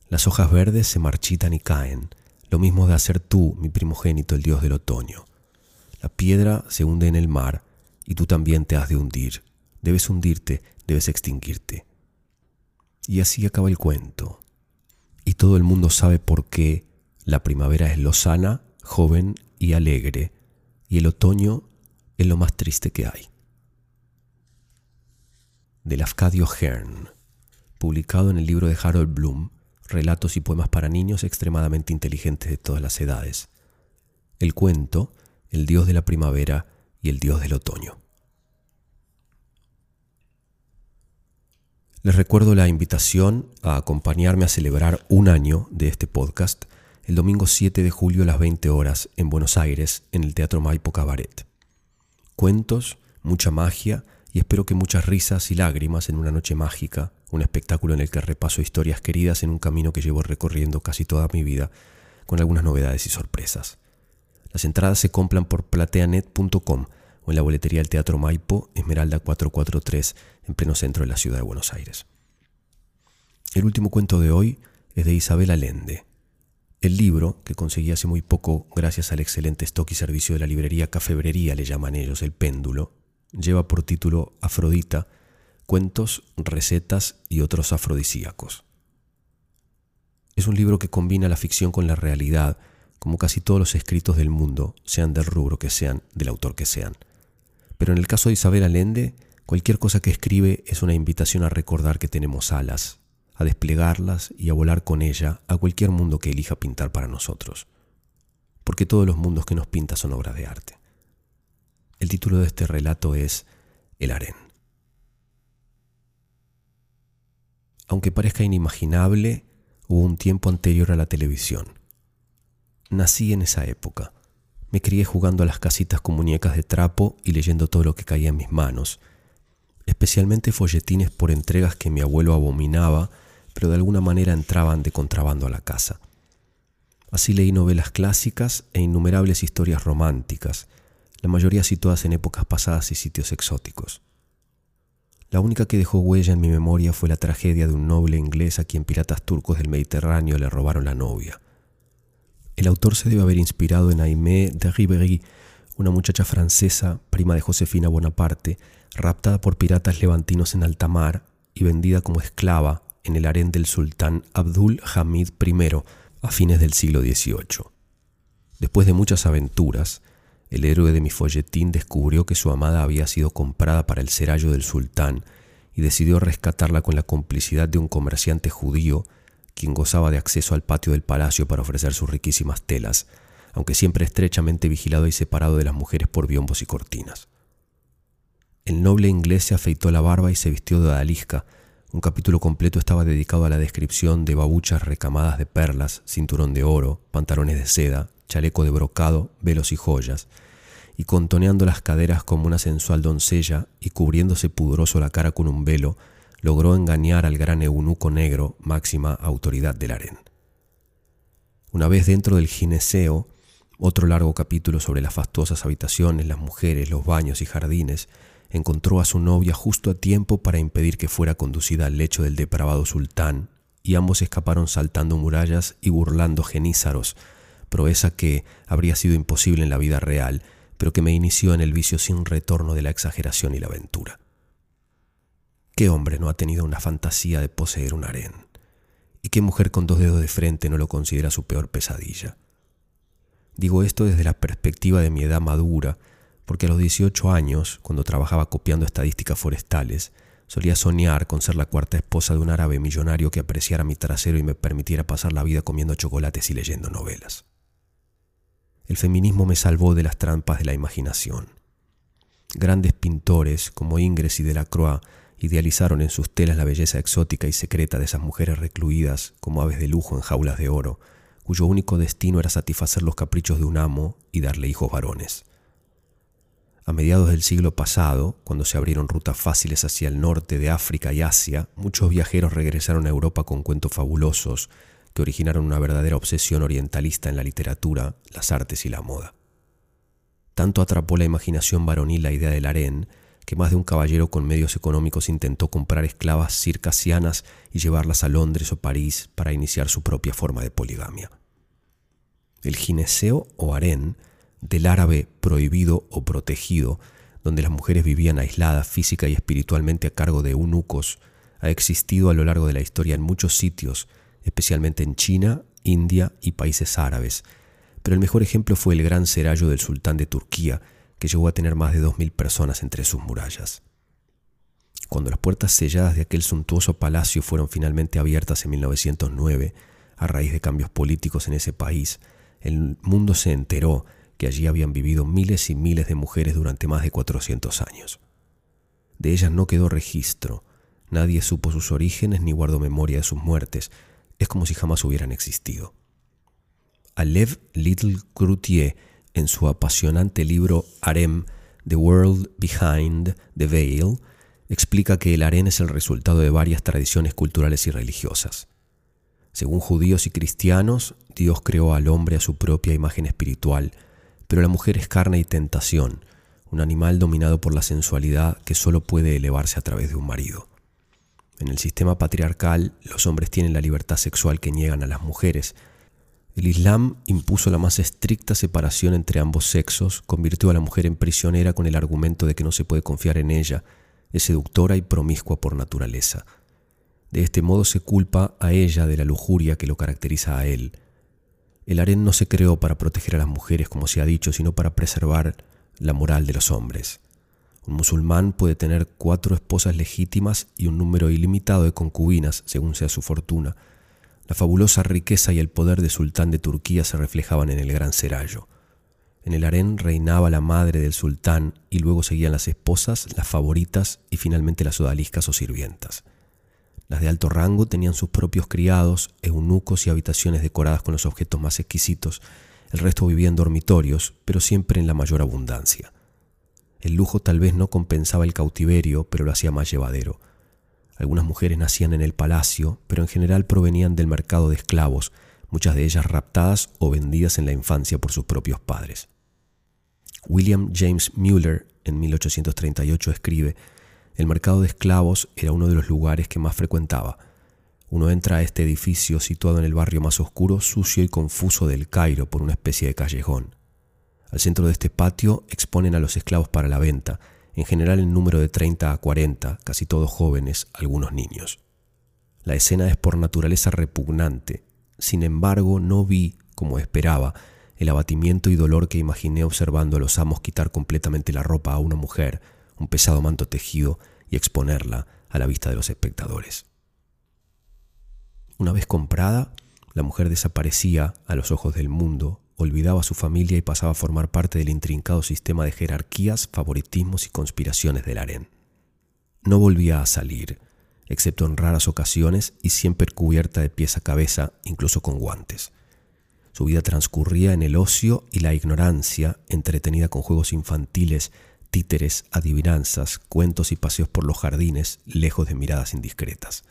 A: las hojas verdes se marchitan y caen, lo mismo de hacer tú, mi primogénito, el dios del otoño. La piedra se hunde en el mar, y tú también te has de hundir. Debes hundirte, debes extinguirte. Y así acaba el cuento. Y todo el mundo sabe por qué la primavera es lozana, joven y alegre, y el otoño es lo más triste que hay. Del Afcadio Hearn, publicado en el libro de Harold Bloom, Relatos y poemas para niños extremadamente inteligentes de todas las edades. El cuento, El dios de la primavera y el dios del otoño. Les recuerdo la invitación a acompañarme a celebrar un año de este podcast el domingo 7 de julio a las 20 horas en Buenos Aires, en el Teatro Maipo Cabaret. Cuentos, mucha magia y espero que muchas risas y lágrimas en una noche mágica, un espectáculo en el que repaso historias queridas en un camino que llevo recorriendo casi toda mi vida, con algunas novedades y sorpresas. Las entradas se compran por plateanet.com o en la boletería del Teatro Maipo, Esmeralda 443, en pleno centro de la ciudad de Buenos Aires. El último cuento de hoy es de Isabel Allende, el libro, que conseguí hace muy poco gracias al excelente stock y servicio de la librería Cafebrería, le llaman ellos el péndulo, lleva por título Afrodita, cuentos, recetas y otros afrodisíacos. Es un libro que combina la ficción con la realidad, como casi todos los escritos del mundo, sean del rubro que sean, del autor que sean. Pero en el caso de Isabel Allende, cualquier cosa que escribe es una invitación a recordar que tenemos alas, a desplegarlas y a volar con ella a cualquier mundo que elija pintar para nosotros. Porque todos los mundos que nos pinta son obras de arte. El título de este relato es El harén. Aunque parezca inimaginable, hubo un tiempo anterior a la televisión. Nací en esa época. Me crié jugando a las casitas con muñecas de trapo y leyendo todo lo que caía en mis manos, especialmente folletines por entregas que mi abuelo abominaba, pero de alguna manera entraban de contrabando a la casa. Así leí novelas clásicas e innumerables historias románticas, la mayoría situadas en épocas pasadas y sitios exóticos. La única que dejó huella en mi memoria fue la tragedia de un noble inglés a quien piratas turcos del Mediterráneo le robaron la novia. El autor se debe haber inspirado en Aimé de Ribéry, una muchacha francesa, prima de Josefina Bonaparte, raptada por piratas levantinos en alta mar y vendida como esclava en el harén del sultán Abdul Hamid I a fines del siglo XVIII. Después de muchas aventuras, el héroe de mi folletín descubrió que su amada había sido comprada para el serallo del sultán y decidió rescatarla con la complicidad de un comerciante judío quien gozaba de acceso al patio del palacio para ofrecer sus riquísimas telas, aunque siempre estrechamente vigilado y separado de las mujeres por biombos y cortinas. El noble inglés se afeitó la barba y se vistió de odalisca. Un capítulo completo estaba dedicado a la descripción de babuchas recamadas de perlas, cinturón de oro, pantalones de seda, chaleco de brocado, velos y joyas, y contoneando las caderas como una sensual doncella y cubriéndose pudoroso la cara con un velo, logró engañar al gran eunuco negro, máxima autoridad del harén. Una vez dentro del gineceo, otro largo capítulo sobre las fastuosas habitaciones, las mujeres, los baños y jardines, encontró a su novia justo a tiempo para impedir que fuera conducida al lecho del depravado sultán, y ambos escaparon saltando murallas y burlando genízaros, proeza que habría sido imposible en la vida real, pero que me inició en el vicio sin retorno de la exageración y la aventura. ¿Qué hombre no ha tenido una fantasía de poseer un harén? ¿Y qué mujer con dos dedos de frente no lo considera su peor pesadilla? Digo esto desde la perspectiva de mi edad madura, porque a los 18 años, cuando trabajaba copiando estadísticas forestales, solía soñar con ser la cuarta esposa de un árabe millonario que apreciara mi trasero y me permitiera pasar la vida comiendo chocolates y leyendo novelas el feminismo me salvó de las trampas de la imaginación. Grandes pintores como Ingres y Delacroix idealizaron en sus telas la belleza exótica y secreta de esas mujeres recluidas como aves de lujo en jaulas de oro, cuyo único destino era satisfacer los caprichos de un amo y darle hijos varones. A mediados del siglo pasado, cuando se abrieron rutas fáciles hacia el norte de África y Asia, muchos viajeros regresaron a Europa con cuentos fabulosos que originaron una verdadera obsesión orientalista en la literatura, las artes y la moda. Tanto atrapó la imaginación varonil la idea del harén, que más de un caballero con medios económicos intentó comprar esclavas circasianas y llevarlas a Londres o París para iniciar su propia forma de poligamia. El gineceo o harén, del árabe prohibido o protegido, donde las mujeres vivían aisladas física y espiritualmente a cargo de eunucos, ha existido a lo largo de la historia en muchos sitios especialmente en China, India y países árabes. Pero el mejor ejemplo fue el gran serallo del sultán de Turquía, que llegó a tener más de 2.000 personas entre sus murallas. Cuando las puertas selladas de aquel suntuoso palacio fueron finalmente abiertas en 1909, a raíz de cambios políticos en ese país, el mundo se enteró que allí habían vivido miles y miles de mujeres durante más de 400 años. De ellas no quedó registro, nadie supo sus orígenes ni guardó memoria de sus muertes, es como si jamás hubieran existido. Alev Little Cloutier, en su apasionante libro Harem, The World Behind the Veil, explica que el harem es el resultado de varias tradiciones culturales y religiosas. Según judíos y cristianos, Dios creó al hombre a su propia imagen espiritual, pero la mujer es carne y tentación, un animal dominado por la sensualidad que solo puede elevarse a través de un marido. En el sistema patriarcal, los hombres tienen la libertad sexual que niegan a las mujeres. El Islam impuso la más estricta separación entre ambos sexos, convirtió a la mujer en prisionera con el argumento de que no se puede confiar en ella, es seductora y promiscua por naturaleza. De este modo se culpa a ella de la lujuria que lo caracteriza a él. El harén no se creó para proteger a las mujeres, como se ha dicho, sino para preservar la moral de los hombres. Un musulmán puede tener cuatro esposas legítimas y un número ilimitado de concubinas, según sea su fortuna. La fabulosa riqueza y el poder de sultán de Turquía se reflejaban en el gran serallo. En el harén reinaba la madre del sultán y luego seguían las esposas, las favoritas y finalmente las odaliscas o sirvientas. Las de alto rango tenían sus propios criados, eunucos y habitaciones decoradas con los objetos más exquisitos. El resto vivía en dormitorios, pero siempre en la mayor abundancia. El lujo tal vez no compensaba el cautiverio, pero lo hacía más llevadero. Algunas mujeres nacían en el palacio, pero en general provenían del mercado de esclavos, muchas de ellas raptadas o vendidas en la infancia por sus propios padres. William James Mueller en 1838 escribe, el mercado de esclavos era uno de los lugares que más frecuentaba. Uno entra a este edificio situado en el barrio más oscuro, sucio y confuso del Cairo por una especie de callejón. Al centro de este patio exponen a los esclavos para la venta, en general en número de 30 a 40, casi todos jóvenes, algunos niños. La escena es por naturaleza repugnante, sin embargo no vi, como esperaba, el abatimiento y dolor que imaginé observando a los amos quitar completamente la ropa a una mujer, un pesado manto tejido, y exponerla a la vista de los espectadores. Una vez comprada, la mujer desaparecía a los ojos del mundo olvidaba a su familia y pasaba a formar parte del intrincado sistema de jerarquías, favoritismos y conspiraciones del harén. No volvía a salir, excepto en raras ocasiones y siempre cubierta de pies a cabeza, incluso con guantes. Su vida transcurría en el ocio y la ignorancia, entretenida con juegos infantiles, títeres, adivinanzas, cuentos y paseos por los jardines, lejos de miradas indiscretas.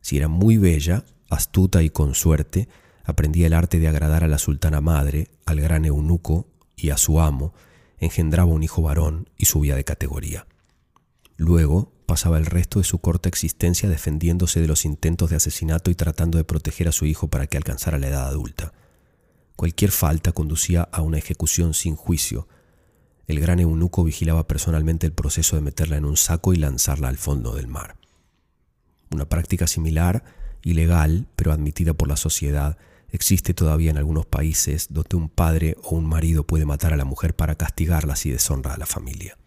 A: Si era muy bella, astuta y con suerte, aprendía el arte de agradar a la sultana madre, al gran eunuco y a su amo, engendraba un hijo varón y subía de categoría. Luego pasaba el resto de su corta existencia defendiéndose de los intentos de asesinato y tratando de proteger a su hijo para que alcanzara la edad adulta. Cualquier falta conducía a una ejecución sin juicio. El gran eunuco vigilaba personalmente el proceso de meterla en un saco y lanzarla al fondo del mar. Una práctica similar, ilegal, pero admitida por la sociedad, Existe todavía en algunos países donde un padre o un marido puede matar a la mujer para castigarla si deshonra a la familia.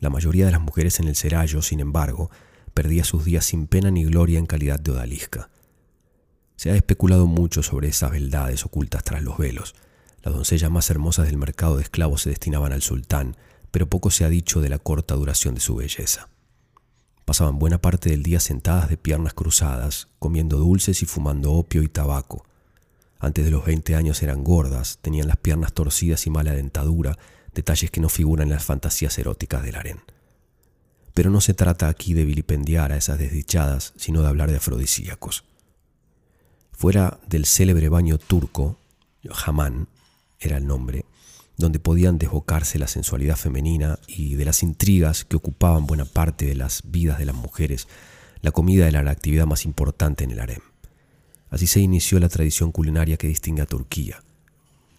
A: La mayoría de las mujeres en el Serallo, sin embargo, perdía sus días sin pena ni gloria en calidad de odalisca. Se ha especulado mucho sobre esas beldades ocultas tras los velos. Las doncellas más hermosas del mercado de esclavos se destinaban al sultán, pero poco se ha dicho de la corta duración de su belleza. Pasaban buena parte del día sentadas de piernas cruzadas, comiendo dulces y fumando opio y tabaco, antes de los 20 años eran gordas, tenían las piernas torcidas y mala dentadura, detalles que no figuran en las fantasías eróticas del harén. Pero no se trata aquí de vilipendiar a esas desdichadas, sino de hablar de afrodisíacos. Fuera del célebre baño turco, Hamán era el nombre, donde podían desbocarse la sensualidad femenina y de las intrigas que ocupaban buena parte de las vidas de las mujeres, la comida era la actividad más importante en el harem. Así se inició la tradición culinaria que distingue a Turquía.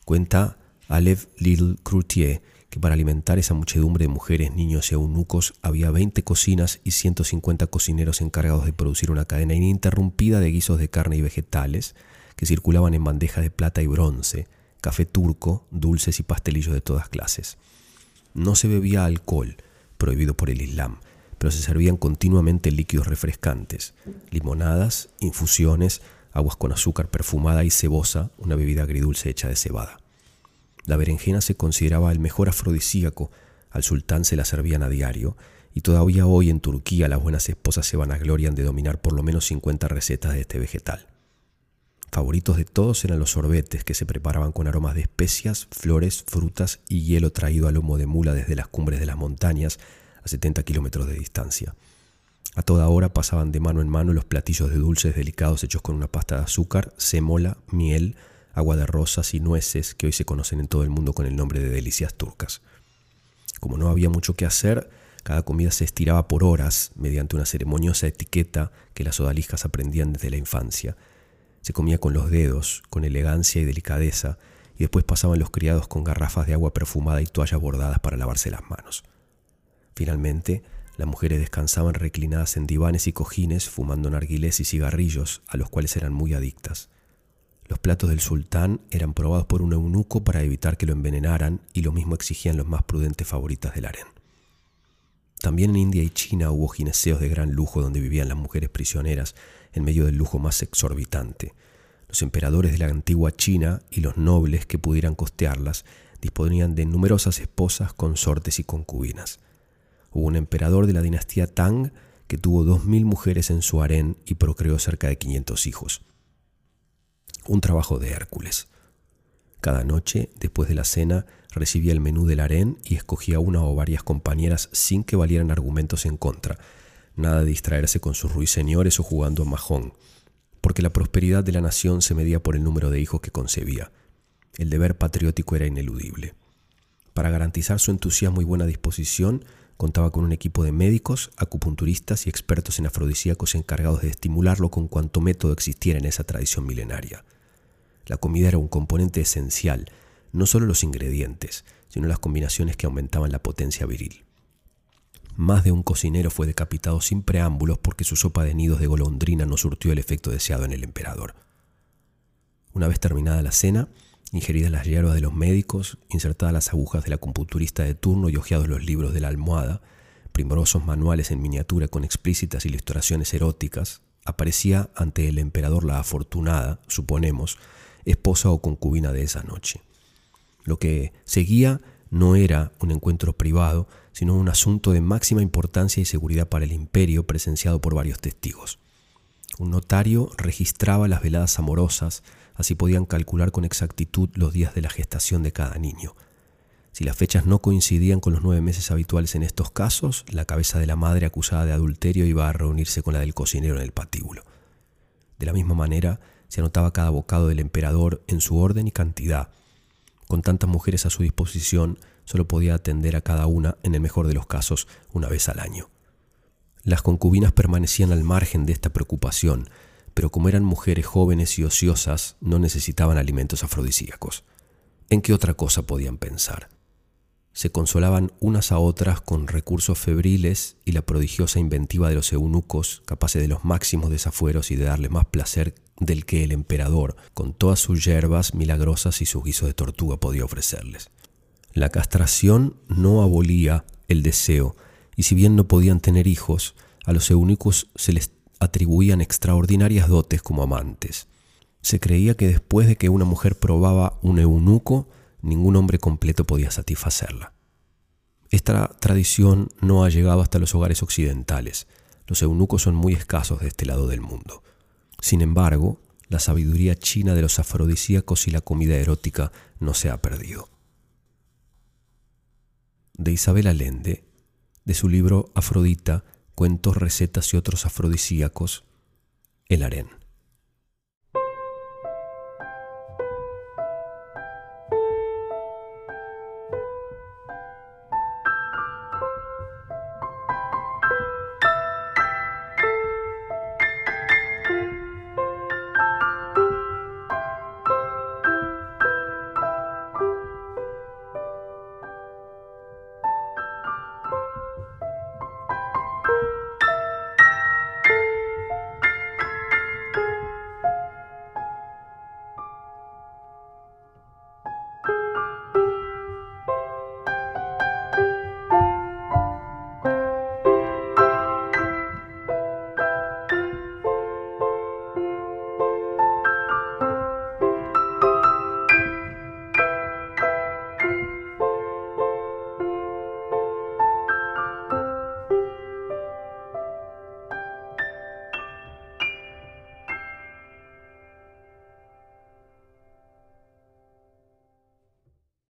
A: Cuenta Alev Little Croutier que para alimentar esa muchedumbre de mujeres, niños y eunucos había 20 cocinas y 150 cocineros encargados de producir una cadena ininterrumpida de guisos de carne y vegetales que circulaban en bandejas de plata y bronce, café turco, dulces y pastelillos de todas clases. No se bebía alcohol, prohibido por el Islam, pero se servían continuamente líquidos refrescantes, limonadas, infusiones, aguas con azúcar perfumada y cebosa, una bebida agridulce hecha de cebada. La berenjena se consideraba el mejor afrodisíaco, al sultán se la servían a diario, y todavía hoy en Turquía las buenas esposas se vanaglorian de dominar por lo menos 50 recetas de este vegetal. Favoritos de todos eran los sorbetes que se preparaban con aromas de especias, flores, frutas y hielo traído a lomo de mula desde las cumbres de las montañas a 70 kilómetros de distancia. A toda hora pasaban de mano en mano los platillos de dulces delicados hechos con una pasta de azúcar, semola, miel, agua de rosas y nueces que hoy se conocen en todo el mundo con el nombre de delicias turcas. Como no había mucho que hacer, cada comida se estiraba por horas mediante una ceremoniosa etiqueta que las odaliscas aprendían desde la infancia. Se comía con los dedos, con elegancia y delicadeza, y después pasaban los criados con garrafas de agua perfumada y toallas bordadas para lavarse las manos. Finalmente, Las mujeres descansaban reclinadas en divanes y cojines, fumando narguilés y cigarrillos, a los cuales eran muy adictas. Los platos del sultán eran probados por un eunuco para evitar que lo envenenaran y lo mismo exigían los más prudentes favoritas del harén. También en India y China hubo gineseos de gran lujo donde vivían las mujeres prisioneras en medio del lujo más exorbitante. Los emperadores de la antigua China y los nobles que pudieran costearlas disponían de numerosas esposas, consortes y concubinas. Hubo un emperador de la dinastía Tang que tuvo dos mil mujeres en su harén y procreó cerca de 500 hijos. Un trabajo de Hércules. Cada noche, después de la cena, recibía el menú del harén y escogía una o varias compañeras sin que valieran argumentos en contra. Nada de distraerse con sus ruiseñores o jugando a majón, porque la prosperidad de la nación se medía por el número de hijos que concebía. El deber patriótico era ineludible. Para garantizar su entusiasmo y buena disposición, Contaba con un equipo de médicos, acupunturistas y expertos en afrodisíacos encargados de estimularlo con cuanto método existiera en esa tradición milenaria. La comida era un componente esencial, no solo los ingredientes, sino las combinaciones que aumentaban la potencia viril. Más de un cocinero fue decapitado sin preámbulos porque su sopa de nidos de golondrina no surtió el efecto deseado en el emperador. Una vez terminada la cena, ingeridas las hierbas de los médicos, insertadas las agujas de la computurista de turno y hojeados los libros de la almohada, primorosos manuales en miniatura con explícitas ilustraciones eróticas, aparecía ante el emperador la afortunada, suponemos, esposa o concubina de esa noche. Lo que seguía no era un encuentro privado, sino un asunto de máxima importancia y seguridad para el imperio presenciado por varios testigos. Un notario registraba las veladas amorosas, así podían calcular con exactitud los días de la gestación de cada niño. Si las fechas no coincidían con los nueve meses habituales en estos casos, la cabeza de la madre acusada de adulterio iba a reunirse con la del cocinero en el patíbulo. De la misma manera, se anotaba cada bocado del emperador en su orden y cantidad. Con tantas mujeres a su disposición, solo podía atender a cada una, en el mejor de los casos, una vez al año. Las concubinas permanecían al margen de esta preocupación, pero como eran mujeres jóvenes y ociosas, no necesitaban alimentos afrodisíacos. ¿En qué otra cosa podían pensar? Se consolaban unas a otras con recursos febriles y la prodigiosa inventiva de los eunucos, capaces de los máximos desafueros y de darle más placer del que el emperador, con todas sus hierbas milagrosas y su guiso de tortuga, podía ofrecerles. La castración no abolía el deseo, y si bien no podían tener hijos, a los eunucos se les atribuían extraordinarias dotes como amantes. Se creía que después de que una mujer probaba un eunuco, ningún hombre completo podía satisfacerla. Esta tradición no ha llegado hasta los hogares occidentales. Los eunucos son muy escasos de este lado del mundo. Sin embargo, la sabiduría china de los afrodisíacos y la comida erótica no se ha perdido. De Isabel Allende, de su libro Afrodita, cuentos, recetas y otros afrodisíacos, el harén.